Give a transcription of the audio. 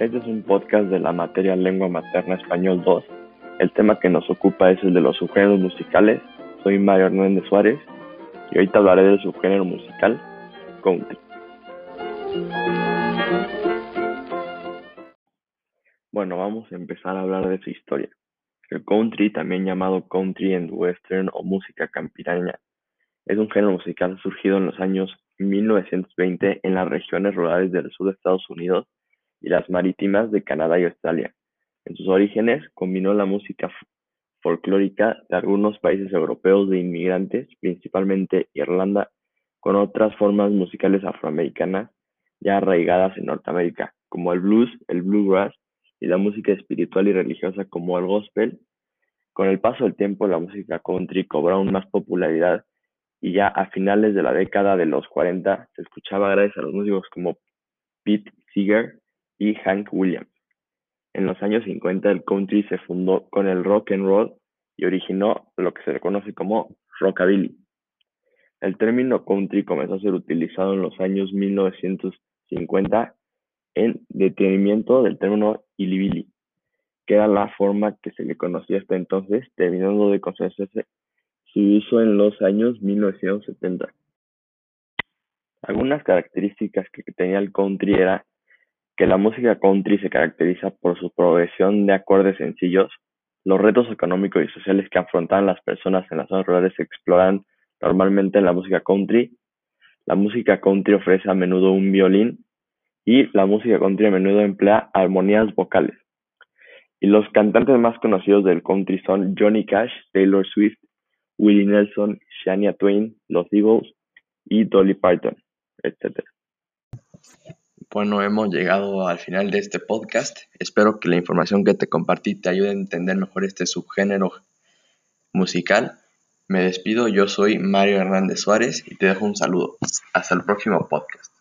Este es un podcast de la materia Lengua Materna Español 2. El tema que nos ocupa es el de los subgéneros musicales. Soy Mario Hernández Suárez y ahorita hablaré del subgénero musical country. Bueno, vamos a empezar a hablar de su historia. El country, también llamado country and western o música campiraña, es un género musical surgido en los años 1920 en las regiones rurales del sur de Estados Unidos y las marítimas de Canadá y Australia. En sus orígenes combinó la música folclórica de algunos países europeos de inmigrantes, principalmente Irlanda, con otras formas musicales afroamericanas ya arraigadas en Norteamérica, como el blues, el bluegrass y la música espiritual y religiosa como el gospel. Con el paso del tiempo, la música country cobró más popularidad y ya a finales de la década de los 40 se escuchaba gracias a los músicos como Pete Seeger y Hank Williams. En los años 50 el country se fundó con el rock and roll y originó lo que se le conoce como rockabilly. El término country comenzó a ser utilizado en los años 1950 en detenimiento del término hillbilly, que era la forma que se le conocía hasta entonces, terminando de conocerse su uso en los años 1970. Algunas características que tenía el country era que la música country se caracteriza por su progresión de acordes sencillos, los retos económicos y sociales que afrontaban las personas en las zonas rurales se exploran normalmente en la música country. La música country ofrece a menudo un violín y la música country a menudo emplea armonías vocales. Y los cantantes más conocidos del country son Johnny Cash, Taylor Swift, Willie Nelson, Shania Twain, Los Eagles y Dolly Parton, etc. Bueno, hemos llegado al final de este podcast. Espero que la información que te compartí te ayude a entender mejor este subgénero musical. Me despido, yo soy Mario Hernández Suárez y te dejo un saludo. Hasta el próximo podcast.